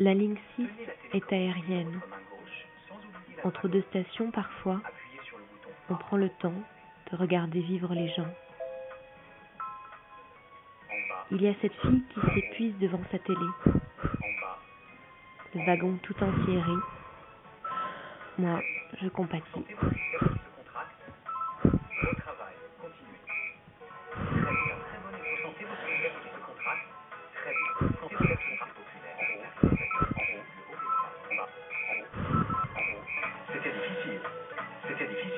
La ligne 6 est aérienne. Entre deux stations, parfois, on prend le temps de regarder vivre les gens. Il y a cette fille qui s'épuise devant sa télé. Le wagon tout entier rit. Moi, je compatis. C'était difficile. C'était difficile.